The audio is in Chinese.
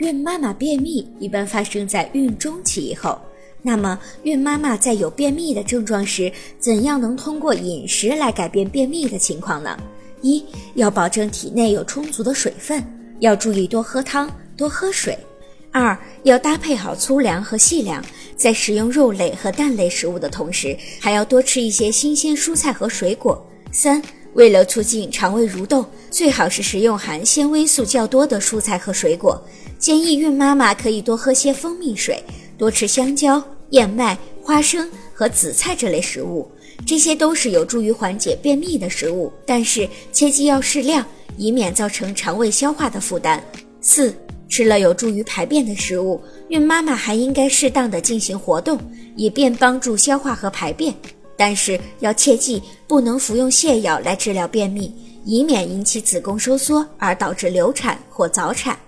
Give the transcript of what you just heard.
孕妈妈便秘一般发生在孕中期以后。那么，孕妈妈在有便秘的症状时，怎样能通过饮食来改变便秘的情况呢？一要保证体内有充足的水分，要注意多喝汤、多喝水。二要搭配好粗粮和细粮，在食用肉类和蛋类食物的同时，还要多吃一些新鲜蔬菜和水果。三为了促进肠胃蠕动，最好是食用含纤维素较多的蔬菜和水果。建议孕妈妈可以多喝些蜂蜜水，多吃香蕉、燕麦、花生和紫菜这类食物，这些都是有助于缓解便秘的食物。但是切记要适量，以免造成肠胃消化的负担。四吃了有助于排便的食物，孕妈妈还应该适当的进行活动，以便帮助消化和排便。但是要切记，不能服用泻药来治疗便秘，以免引起子宫收缩而导致流产或早产。